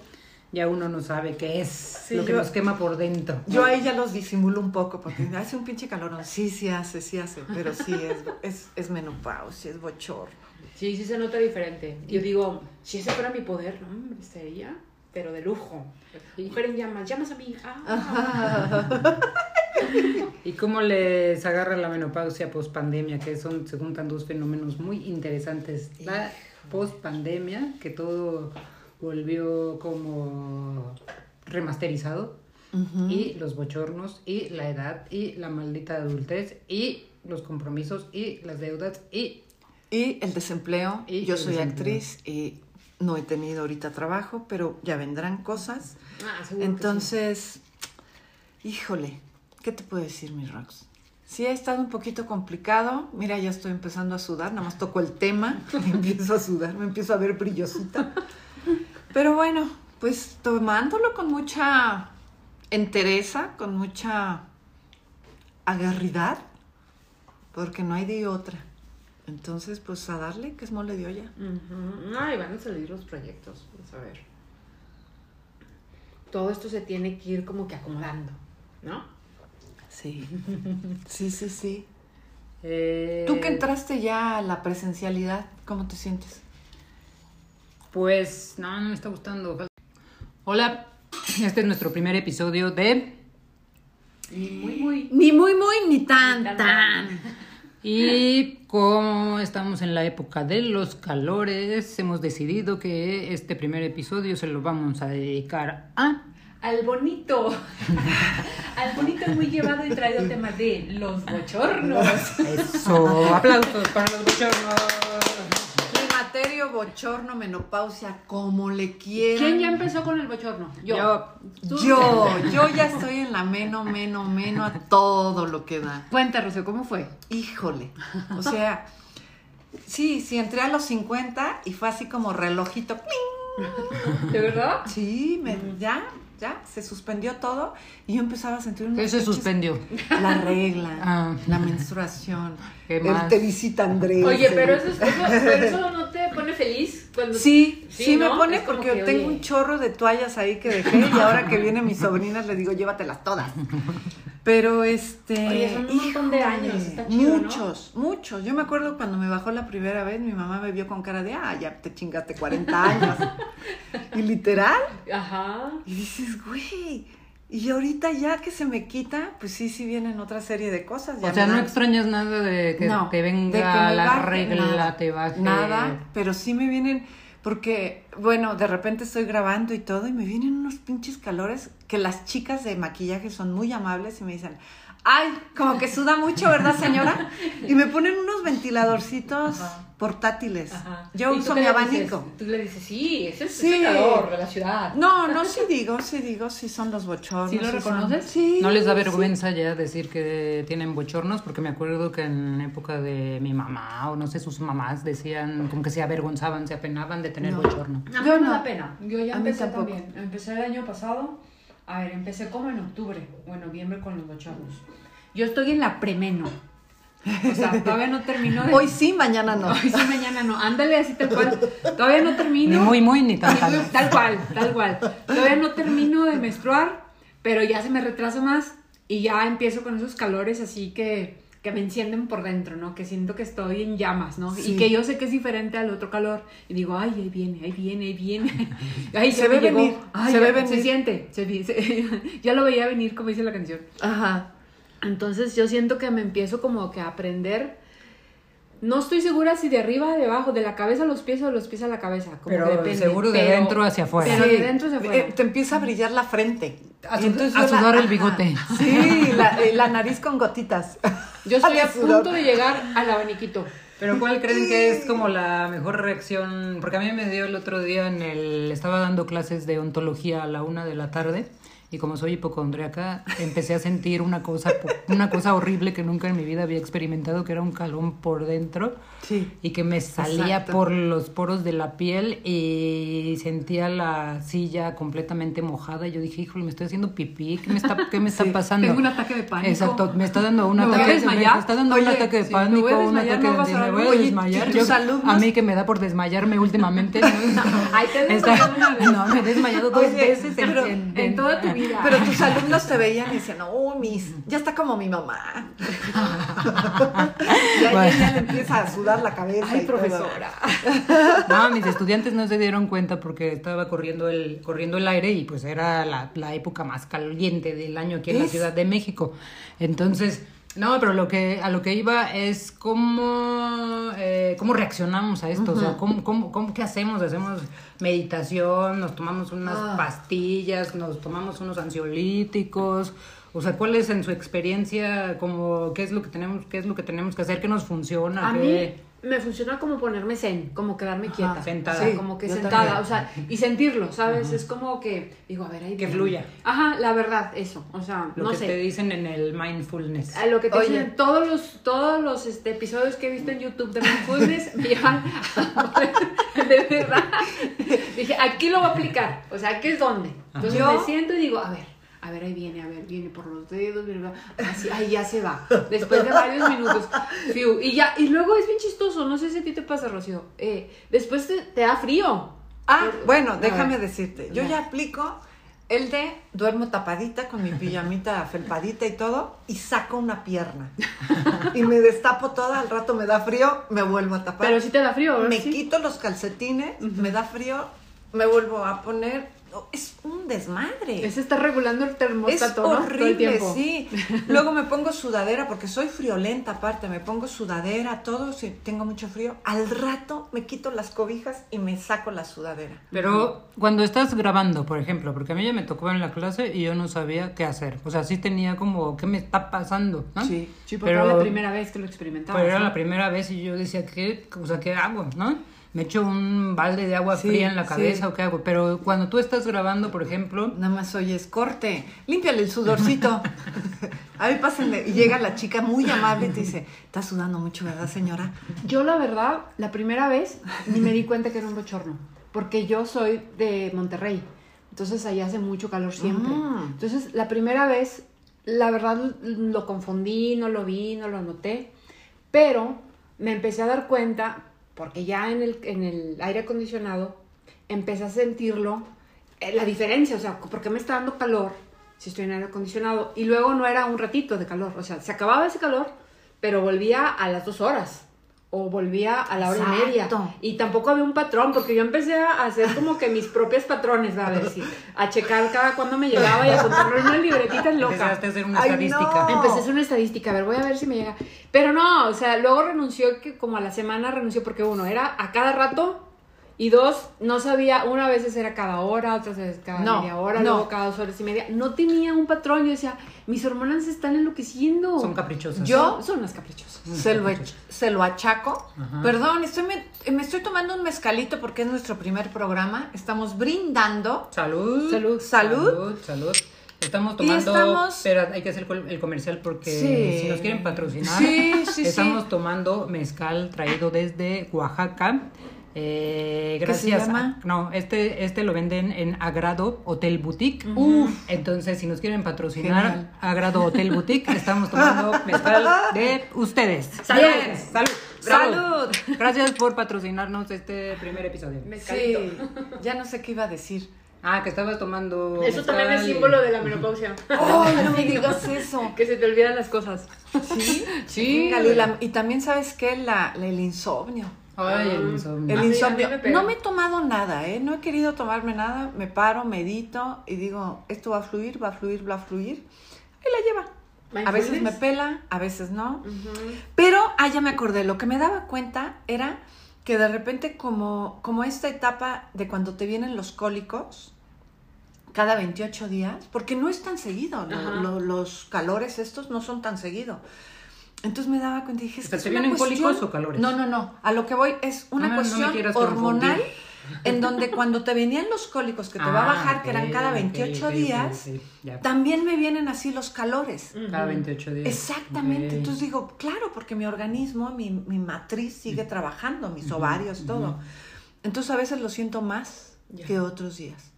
ya uno no sabe qué es Sí, lo que yo- nos quema por dentro. Yo ahí ya los disimulo un poco porque hace un pinche calor. Sí, sí hace, sí hace. Pero sí, es, es, es menopausia, es bochorno. Sí, sí se nota diferente. Yo digo, si ese fuera mi poder, no, hombre, sería, pero de lujo. Mujer en llamas, llamas a mí. Ah. ¿Y cómo les agarra la menopausia post pandemia? Que son, se juntan dos fenómenos muy interesantes. La post pandemia, que todo volvió como remasterizado, y los bochornos, y la edad, y la maldita adultez, y los compromisos, y las deudas, y Y el desempleo. Y Yo el soy desempleo. actriz y no he tenido ahorita trabajo, pero ya vendrán cosas. Ah, Entonces, híjole, ¿qué te puedo decir, mi Rox? Sí, ha estado un poquito complicado. Mira, ya estoy empezando a sudar, nada más toco el tema, me empiezo a sudar, me empiezo a ver brillosita. Pero bueno, pues tomándolo con mucha entereza, con mucha agarridad, porque no hay de otra. Entonces, pues a darle, que es mole de olla. sí. Ujú. Ay, van a salir los proyectos, vamos a ver. Todo esto se tiene que ir como que acomodando, ¿no? Sí, sí, sí, sí. eh, Tú que entraste ya a la presencialidad, ¿cómo te sientes? Pues no, no me está gustando. Hola, este es nuestro primer episodio de... Y muy, muy. Ni muy, muy, ni tan, Ni tan, tan. Y como estamos en la época de los calores, hemos decidido que este primer episodio se lo vamos a dedicar a... Al bonito. Al bonito muy llevado y traído tema de los bochornos. Eso, aplausos para los bochornos. Bochorno, menopausia, como le quieran. ¿Quién ya empezó con el bochorno? Yo. Tú. Yo, yo ya estoy en la meno, meno, meno a todo lo que da. Cuenta, Rocío, ¿cómo fue? Híjole. O sea, sí, sí, entré a los 50 y fue así como relojito. ¡pling! ¿De verdad? Sí, me, ya, ya, se suspendió todo y yo empezaba a sentir unos ¿Qué se suspendió? La regla, Ah. la menstruación, ¿Qué el más? te visita Andrés. Oye, pero eso, eso, pero eso no te pone feliz cuando... Sí, sí, Sí, me ¿no? pone porque que, tengo oye. un chorro de toallas ahí que dejé y ahora que vienen mis sobrinas les digo, llévatelas todas. Pero este. Oye, son un montón de híjole, años, está chido, ¿no? Muchos, muchos. Yo me acuerdo cuando me bajó la primera vez, mi mamá me vio con cara de, ah, ya te chingaste 40 años. y literal. Ajá. Y dices, güey. Y ahorita ya que se me quita, pues sí, sí vienen otra serie de cosas. ya O sea, no extrañas nada de que no, te venga que la baje, regla, nada, te baje. Nada, pero sí me vienen, porque, bueno, de repente estoy grabando y todo, y me vienen unos pinches calores que las chicas de maquillaje son muy amables y me dicen, ay, como que suda mucho, ¿verdad, señora? Y me ponen unos ventiladorcitos portátiles. Yo ¿Y tú uso mi abanico. dices? Tú le dices, sí, ese es Sí. el calor de la ciudad. No, no, sí digo, sí digo, sí son los bochornos. ¿Sí lo son- reconoces? Sí. ¿No les da sí. vergüenza ya decir que tienen bochornos? Porque me acuerdo que en época de mi mamá, o no sé, sus mamás decían como que se avergonzaban, se apenaban de tener No. bochorno. A mí Yo no me no. da pena. Yo ya A empecé también. Empecé el año pasado. A ver, empecé como en octubre o en noviembre con los bochornos. Yo estoy en la premeno. O sea, todavía no termino de... Hoy sí, mañana no. Hoy sí, mañana no. Ándale así tal cual. Todavía no Ni termino. muy, muy, ni tan, tan. Tal cual, tal cual. Todavía no termino de menstruar, pero ya se me retrasa más y ya empiezo con esos calores así que, que me encienden por dentro, ¿no? Que siento que estoy en llamas, ¿no? Sí. Y que yo sé que es diferente al otro calor. Y digo, ay, ahí viene, ahí viene, ahí viene. Ay, Se ve venir, Ay, se ya- ve venir. Se siente, se se- ya lo veía venir, como dice la canción. Ajá. Entonces yo siento que me empiezo como que a aprender. No estoy segura si de arriba, de abajo, de la cabeza a los pies o de los pies a la cabeza. Como Pero que depende. seguro de Pero- dentro hacia afuera. Pero Sí. de dentro hacia afuera. Eh, te empieza a brillar la frente. A entonces a la- sudar el ajá. bigote. Sí, la, eh, la nariz con gotitas. Yo estoy a punto de llegar al abaniquito. Pero ¿cuál creen que es como la mejor reacción? Porque a mí me dio el otro día en el... Estaba dando clases de ontología a la una de la tarde y como soy hipocondriaca empecé a sentir una cosa, una cosa horrible que nunca en mi vida había experimentado, que era un calón por dentro Sí. y que me salía Exacto. por los poros de la piel y sentía la silla completamente mojada y yo dije, híjole, me estoy haciendo pipí, ¿qué me está, qué me está Sí, pasando? tengo un ataque de pánico. Exacto, me está dando un ¿Me voy a ataque, desmayar? me está dando un Oye, ataque de me pánico, voy a un desmayar, ataque ¿no de me voy a desmayar. ¿y Yo- a mí que me da por desmayarme últimamente. ¿no? Ay, te Está- no, me he desmayado dos Oye, veces en, en- En en- toda tu vida. Pero tus alumnos te veían y decían, oh, mis, ya está como mi mamá. y a Bueno. ella le empieza a sudar la cabeza. Ay, y todo. profesora. No, mis estudiantes no se dieron cuenta porque estaba corriendo el, corriendo el aire y pues era la, la época más caliente del año aquí en la. Ciudad de México. Entonces, no, pero lo que, a lo que iba es cómo, eh, cómo reaccionamos a esto, o sea, cómo, cómo, cómo, qué hacemos, hacemos meditación, nos tomamos unas Ah. pastillas, nos tomamos unos ansiolíticos, o sea, ¿cuál es en su experiencia, como, qué es lo que tenemos, qué es lo que tenemos que hacer, qué nos funciona, A qué- mí me funciona como ponerme zen, como quedarme quieta. sentada. O sea, Sí, como que sentada, también. o sea, y sentirlo, ¿sabes? Es como que, digo, a ver, ahí Que viene. fluya. Ajá, la verdad, eso. O sea, Lo no que sé. te dicen en el mindfulness. A lo que te Oye. dicen todos los todos los este, episodios que he visto en YouTube de mindfulness me llevan de verdad dije aquí lo voy a aplicar o sea aquí es donde entonces Yo- me siento y digo a ver a ver ahí viene a ver viene por los dedos viene, así ahí ya se va después de varios minutos fiu, y ya y luego es bien chistoso no sé si a ti te pasa Rocío eh, después te, te da frío Ah, bueno, déjame ver. decirte. Yo Ya. aplico el de duermo tapadita con mi pijamita felpadita y todo y saco una pierna. Y me destapo toda, al rato me da frío, me vuelvo a tapar. pero sí te da frío ¿verdad? me Sí. quito los calcetines, me da frío, me vuelvo a poner. Es un desmadre. ese está regulando el Es termostato ¿no? Todo el horrible, tiempo. sí. Luego me pongo sudadera porque soy friolenta aparte, me pongo sudadera, todo, si tengo mucho frío. Al rato me quito las cobijas y me saco la sudadera. Pero cuando estás grabando, por ejemplo, porque a mí ya me tocó en la clase y yo no sabía qué hacer. O sea, sí tenía como, ¿qué me está pasando? ¿no? Sí. Sí, porque era la primera vez que lo experimentaba. Pero era ¿no? la primera vez y yo decía, ¿qué, o sea, ¿qué hago? ¿No? Me echo un balde de agua Sí, fría en la sí. cabeza o qué hago. Pero cuando tú estás grabando, por ejemplo, Nada más oyes corte, límpiale el sudorcito. A ver, pásenle. Y llega la chica muy amable y te dice, está sudando mucho, ¿verdad, señora? Yo la verdad, la primera vez ni me di cuenta que era un bochorno, porque yo soy de Monterrey, entonces allá hace mucho calor siempre. Mm. Entonces la primera vez, la verdad lo confundí, no lo vi, no lo noté, pero me empecé a dar cuenta, porque ya en el, en el aire acondicionado empecé a sentirlo, eh, la diferencia, o sea, porque me está dando calor si estoy en aire acondicionado, y luego no era un ratito de calor, o sea, se acababa ese calor, pero volvía a las dos horas. O volvía a la hora y media. Y tampoco había un patrón, porque yo empecé a hacer como que mis propios patrones, a ver si, a checar cada cuando me llegaba y a contarlo en una libretita loca. empezaste a hacer una Ay, estadística. no. Empecé a hacer una estadística, a ver, voy a ver si me llega. Pero no, o sea, luego renunció, que como a la semana renunció, porque uno era a cada rato Y dos, no sabía, una vez era cada hora, otras veces cada No, media hora, no. luego cada dos horas y media. No tenía un patrón. Yo decía, mis hormonas se están enloqueciendo. Son caprichosas. Yo- Son unas caprichosas. Se lo, ech- se lo achaco. Ajá. Perdón, estoy me, me estoy tomando un mezcalito porque es nuestro primer programa. Estamos brindando. Salud. Salud. Salud. Salud. salud. Estamos tomando, estamos- pero hay que hacer el comercial porque Sí. si nos quieren patrocinar, Sí, sí, estamos sí. tomando mezcal traído desde Oaxaca. Eh, ¿Qué se gracias. llama? a- no, este, este lo venden en Agrado Hotel Boutique. Uf. Entonces, si nos quieren patrocinar, Genial. Agrado Hotel Boutique, estamos tomando mezcal de ustedes. Salud. Bien, salud. Salud. Gracias por patrocinarnos este primer episodio. Mezcalito. Sí, ya no sé qué iba a decir. Ah, que estabas tomando. Eso también es símbolo de la menopausia. ¡Ay, no me digas eso! que se te olvidan las cosas. Sí, Sí. Híjale, y, la- y también, ¿sabes qué? La, la- el insomnio. Ay, el insomnio. El A mí- insomnio. me no me he tomado nada, ¿eh? No he querido tomarme nada. Me paro, medito y digo, esto va a fluir, va a fluir, va a fluir. Y la lleva. A veces me pela, a veces no. Pero, ah, ya me acordé, lo que me daba cuenta era que de repente como, como esta etapa de cuando te vienen los cólicos, cada 28 días, porque no es tan seguido, lo- Ajá. lo- los calores estos no son tan seguido. Entonces me daba cuenta y dije, es que ¿te vienen cólicos o calores? No, no, no, a lo que voy es una No me- no cuestión hormonal confundir. en donde cuando te venían los cólicos que te va a Ah, bajar, que eran cada ok, 28 ok, ok, días, también me vienen así los calores. Cada 28 días. Exactamente. Entonces digo, claro, porque mi organismo, mi, mi matriz sigue trabajando, mis ovarios, todo. Entonces a veces lo siento más que otros días.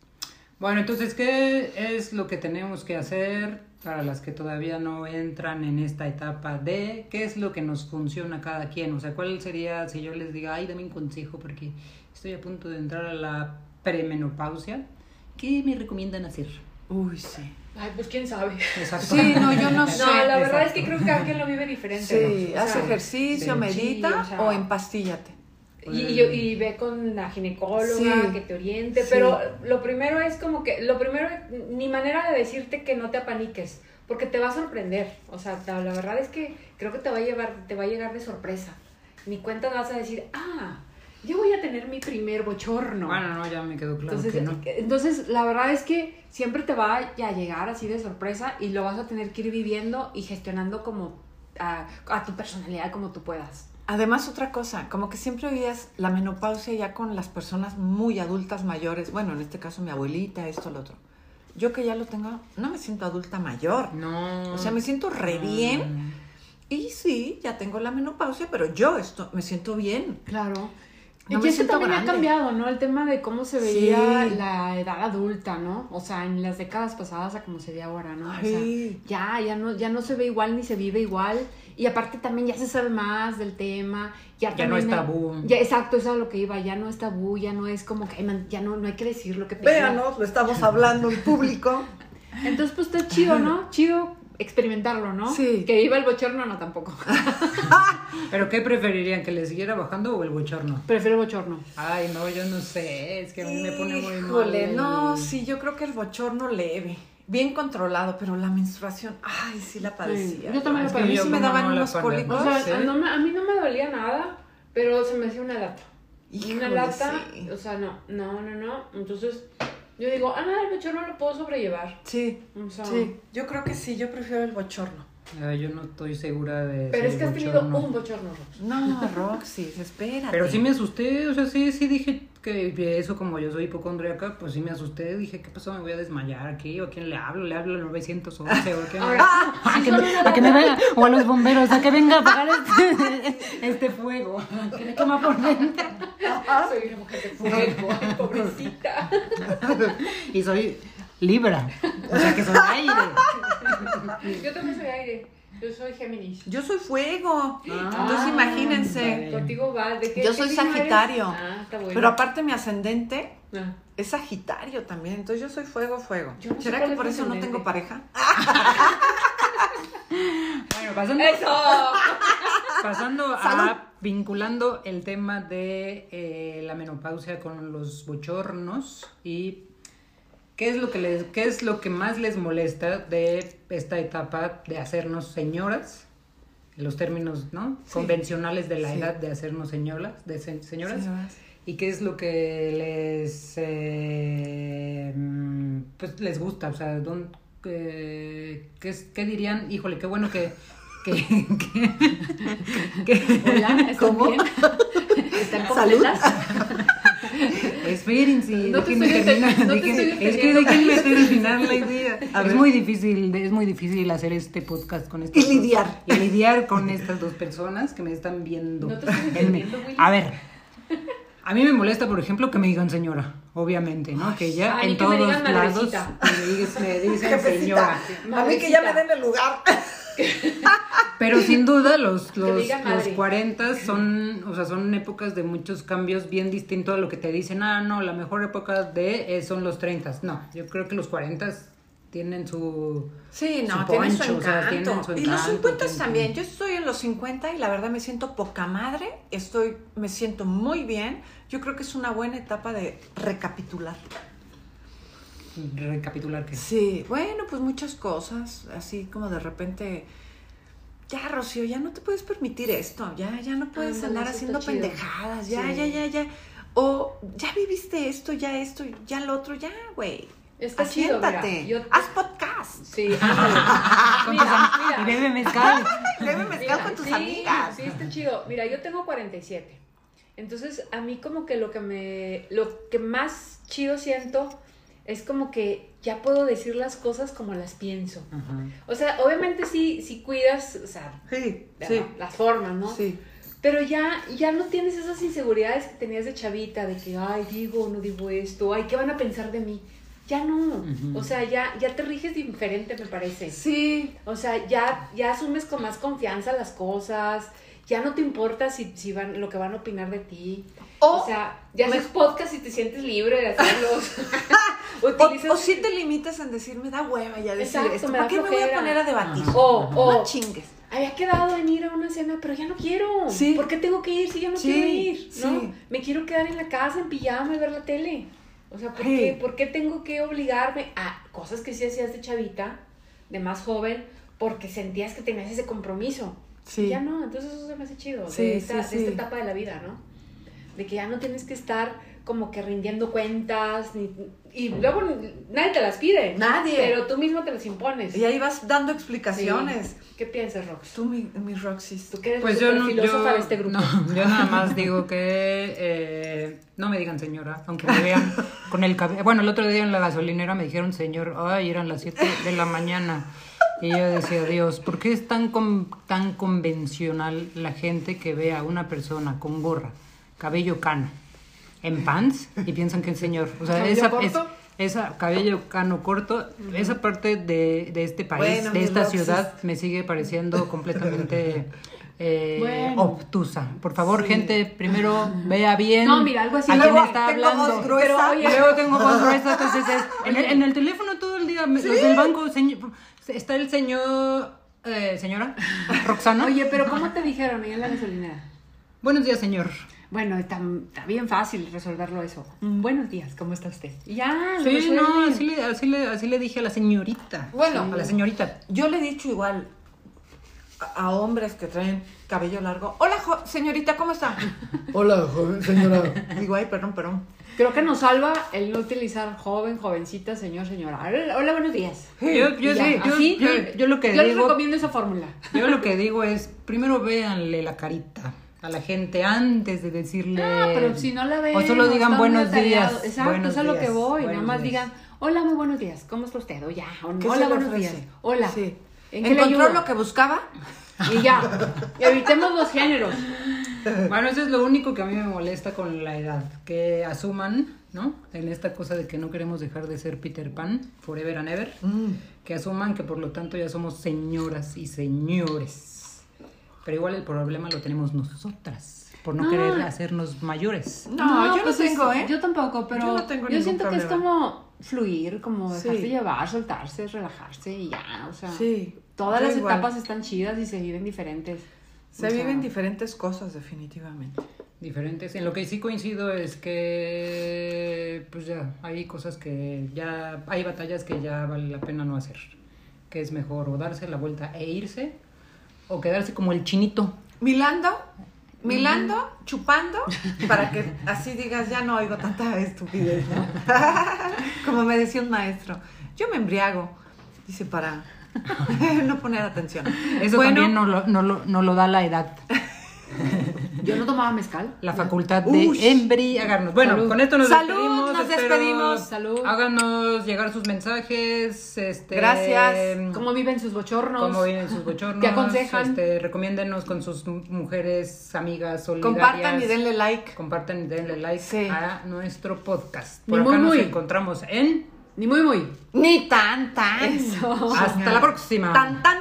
Bueno, entonces, ¿qué es lo que tenemos que hacer para las que todavía no entran en esta etapa de qué es lo que nos funciona a cada quien? O sea, ¿cuál sería si yo les diga, ay, dame un consejo porque estoy a punto de entrar a la premenopausia? ¿Qué me recomiendan hacer? Uy, sí. Ay, pues quién sabe. Exacto. Sí, no, yo no sé. No, la verdad Exacto. es que creo que cada quien lo vive diferente. Sí, ¿no? O haz sea, ejercicio, sí. medita Sí, o sea- o empastíllate. Y, y yo- y ve con la ginecóloga Sí. que te oriente, Sí. pero lo primero es como que, lo primero, ni manera de decirte que no te apaniques, porque te va a sorprender, o sea, la verdad es que creo que te va a llevar, te va a llegar de sorpresa, ni cuenta vas a decir, ah, yo voy a tener mi primer bochorno. Bueno, no, ya me quedó claro entonces, que no. entonces, la verdad es que siempre te va a llegar así de sorpresa y lo vas a tener que ir viviendo y gestionando como a, a tu personalidad como tú puedas. Además, otra cosa, como que siempre oías la menopausia ya con las personas muy adultas mayores. Bueno, en este caso mi abuelita, esto, lo otro. Yo que ya lo tengo, no me siento adulta mayor. No. O sea, me siento re bien. Y sí, ya tengo la menopausia, pero yo esto, me siento bien. Claro. No y siento también grande. ha cambiado, ¿no? El tema de cómo se veía Sí. la edad adulta, ¿no? O sea, en las décadas pasadas a cómo se ve ahora, ¿no? O sea, Ay. ya, ya no, ya no se ve igual ni se vive igual. Y aparte también ya se sabe más del tema. Ya, Ya no es tabú. Ya, exacto, eso es a lo que iba. Ya no es tabú, ya no es como que man, ya no, no hay que decir lo que. Véanos, lo estamos hablando en público. Entonces, pues está chido, ¿no? Chido experimentarlo, ¿no? Sí. Que iba el bochorno, no tampoco. ¿Pero qué preferirían? ¿Que le siguiera bajando o el bochorno? Prefiero bochorno. Ay, no, yo no sé. Es que a mí me pone muy mal. Híjole, el- no, sí, yo creo que el bochorno leve. Bien controlado, pero la menstruación, ay, sí la padecía. Sí, yo también la que A mí sí me daban no unos cólicos. O sea, ¿sí? no me- a mí no me dolía nada, pero se me hacía una lata. Híjole, una lata, sí. o sea, no, no, no, no. Entonces, yo digo, ah, el bochorno lo puedo sobrellevar. Sí, O sea, sí, yo creo que sí, yo prefiero el bochorno. Ah, yo no estoy segura de. Pero es que has tenido un bochorno, Rox. No, Roxy, espérate. Pero sí me asusté, o sea, sí, sí dije que eso como yo soy hipocondríaca, pues sí me asusté, dije, ¿qué pasó? ¿Me voy a desmayar aquí? ¿O a quién le hablo? ¿Le hablo al 911 o a quién? Ahora, a, que me, a que me venga, o a los bomberos, a que venga a apagar este, este fuego, que me quema por dentro. Soy una mujer de fuego, pobrecita. Y soy Libra, o sea que soy aire. Yo también soy aire. Yo soy Géminis. Yo soy fuego. Ah, Entonces imagínense. vale. Contigo va. ¿De qué, Yo soy? Sagitario. Ah, está bueno. Pero aparte mi ascendente Ah. es Sagitario también. Entonces yo soy fuego, fuego. Yo no sé ¿Será que por eso no tengo pareja? Bueno, pasando, ¡Eso! pasando Salud. a vinculando el tema de eh, la menopausia con los bochornos y qué es lo que les, qué es lo que más les molesta de esta etapa de hacernos señoras, los términos ¿no? Sí. convencionales de la Sí. edad de hacernos señoras, de se- señoras. Señoras. Y qué es lo que les eh, pues les gusta, o sea, don, eh, ¿qué, qué dirían? Híjole, qué bueno que que, que- que- Hola, ¿están ¿Cómo? bien? ¿Están Salud. completas? Espérense, No déjenme terminar, no es que déjenme terminar la idea. A es muy difícil, es muy difícil hacer este podcast con estas Y dos- lidiar. y lidiar con estas dos personas que me están viendo. No te estoy. A ver, a mí me molesta, por ejemplo, que me digan señora, obviamente, ¿no? Que ya en que me todos digan lados me dicen, me dicen señora. a mí que ya me den el lugar. Pero sin duda los, los, los madre. 40 son, o sea, son épocas de muchos cambios bien distintos a lo que te dicen, ah, no, la mejor época de eh, son los 30. No, yo creo que los 40 tienen su... Sí, su no, tiene su poncho, o sea, encanto. tienen su y los encanto, 50 tienen- también. Yo estoy en los 50 y la verdad me siento poca madre. Estoy, me siento muy bien. Yo creo que es una buena etapa de recapitular. Recapitular que... Sí, bueno, pues muchas cosas. Así como de repente. Ya, Rocío, ya no te puedes permitir esto. Ya, ya no puedes andar haciendo chido. pendejadas. Ya, Sí. ya, ya, ya. O ya viviste esto, ya esto, ya lo otro, ya, güey. Está chido, mira, yo- Haz podcast. Sí, ándale. Con tus am- mira, y bebe mezcal. Bebe mezcal Mira, con tus sí, amigas. Sí, está chido. Mira, yo tengo 47. Entonces, a mí como que lo que me lo que más chido siento es como que ya puedo decir las cosas como las pienso. O sea, obviamente sí sí cuidas, o sea, Sí, la- sí, las formas, ¿no? sí. Pero ya, ya no tienes esas inseguridades que tenías de chavita, de que, ay, digo o no digo esto, ay, ¿qué van a pensar de mí? Ya no. O sea, ya, ya te riges diferente, me parece. Sí, O sea, ya, ya asumes con más confianza las cosas, ya no te importa si, si van, lo que van a opinar de ti. O- O, sea, ya me- haces podcast y te sientes libre de hacerlos. O, Utilizas... o sí te limitas en decir, me da hueva ya decir Exacto, esto. ¿Para qué me voy a poner a debatir? Ajá. O, o, No chingues. había quedado en ir a una cena, pero ya no quiero. Sí. ¿Por qué tengo que ir si ya no Sí, quiero ir? ¿no? sí. Me quiero quedar en la casa, en pijama y ver la tele. O sea, ¿por, qué, ¿por qué tengo que obligarme a cosas que sí hacías de chavita, de más joven, porque sentías que tenías ese compromiso? Sí. Ya no, entonces eso se me hace chido, Sí, de, esta, sí, de esta etapa de la vida, ¿no? De que ya no tienes que estar como que rindiendo cuentas, ni, y luego nadie te las pide. Nadie. Pero tú mismo te las impones. Y ahí vas dando Sí. explicaciones. ¿Qué piensas, Rox? Tú, mi, mi Roxys. Tú que eres Pues la yo no, filósofa yo, de este grupo. no, yo nada más digo que eh, no me digan señora, aunque me vean con el cabello. Bueno, el otro día en la gasolinera me dijeron señor, ay, eran las 7 de la mañana. Y yo decía, Dios, ¿por qué es tan, con- tan convencional la gente que ve a una persona con gorra, cabello cano, en pants y piensan que es señor? O sea, ¿Cabello esa, corto? es- esa cabello cano corto, esa parte de, de este país, Bueno, de esta ciudad, me sigue pareciendo completamente eh, Bueno. obtusa. Por favor, gente, primero vea bien No, mira, algo así. a Luego quién está tengo hablando. voz gruesa. Pero, oye, luego tengo voz gruesa, entonces es, en, el, en el teléfono todo el día, me- los del banco, señor, está el señor, eh, señora, Roxana. Oye, pero ¿cómo te dijeron ahí en la gasolinera? Buenos días, señor. Bueno, está, está bien fácil resolverlo eso. Mm, Buenos días, ¿cómo está usted? Ya, Sí, resuelven. no, así le, así, le, así le dije a la señorita. Bueno. a la señorita. Yo le he dicho igual a, a hombres que traen cabello largo. Hola, jo- señorita, ¿cómo está? Hola, joven señora. Digo, ay, perdón, perdón. Creo que nos salva el no utilizar joven, jovencita, señor, señora. Hola, buenos días. Yo, yo, sí, yo, así, yo, yo lo que yo les digo, recomiendo esa fórmula. yo lo que digo es, primero véanle la carita a la gente antes de decirle... Ah, pero si no la ven. O solo digan buenos días. Exacto, buenos es a lo que voy. Nada más días. digan, hola, muy buenos días. ¿Cómo está usted? O ya. o ¿Qué hola, buenos días. Hola. Sí. ¿En qué le ¿Encontró lo que buscaba? Y ya. Evitemos los géneros. Bueno, eso es lo único que a mí me molesta con la edad, que asuman, ¿no? En esta cosa de que no queremos dejar de ser Peter Pan, forever and ever, Mm. que asuman que por lo tanto ya somos señoras y señores. Pero igual el problema lo tenemos nosotras, por no, No. querer hacernos mayores. No, yo no pues es- tengo, ¿eh? Yo tampoco, pero Yo no tengo siento que es como fluir, como Sí. dejarse llevar, soltarse, relajarse y ya, o sea, Sí, todas yo las igual. etapas están chidas y se viven diferentes. Se O sea, viven diferentes cosas, definitivamente. Diferentes. En lo que sí coincido es que, pues ya, hay cosas que ya, hay batallas que ya vale la pena no hacer. Que es mejor o darse la vuelta e irse, o quedarse como el chinito. Milando, milando, chupando, para que así digas, ya no oigo tanta estupidez, ¿no? Como me decía un maestro, yo me embriago, dice, para no poner atención. Eso Bueno, también no lo, no, lo, no lo da la edad, Yo no tomaba mezcal. la facultad de Ush. embriagarnos. Bueno, Salud. con esto nos Salud, despedimos. nos espero despedimos. Salud. Háganos llegar sus mensajes. Este, Gracias. ¿Cómo viven sus bochornos? cómo vienen sus bochornos. ¿Qué aconsejan? Este, recomiéndenos con sus mujeres, amigas, solidarias. compartan y denle like. Compartan y denle like Sí. a nuestro podcast. Ni Por muy, acá nos muy. encontramos en... Ni muy, muy. Ni tan, tan. Eso. Hasta la próxima. Tan, tan.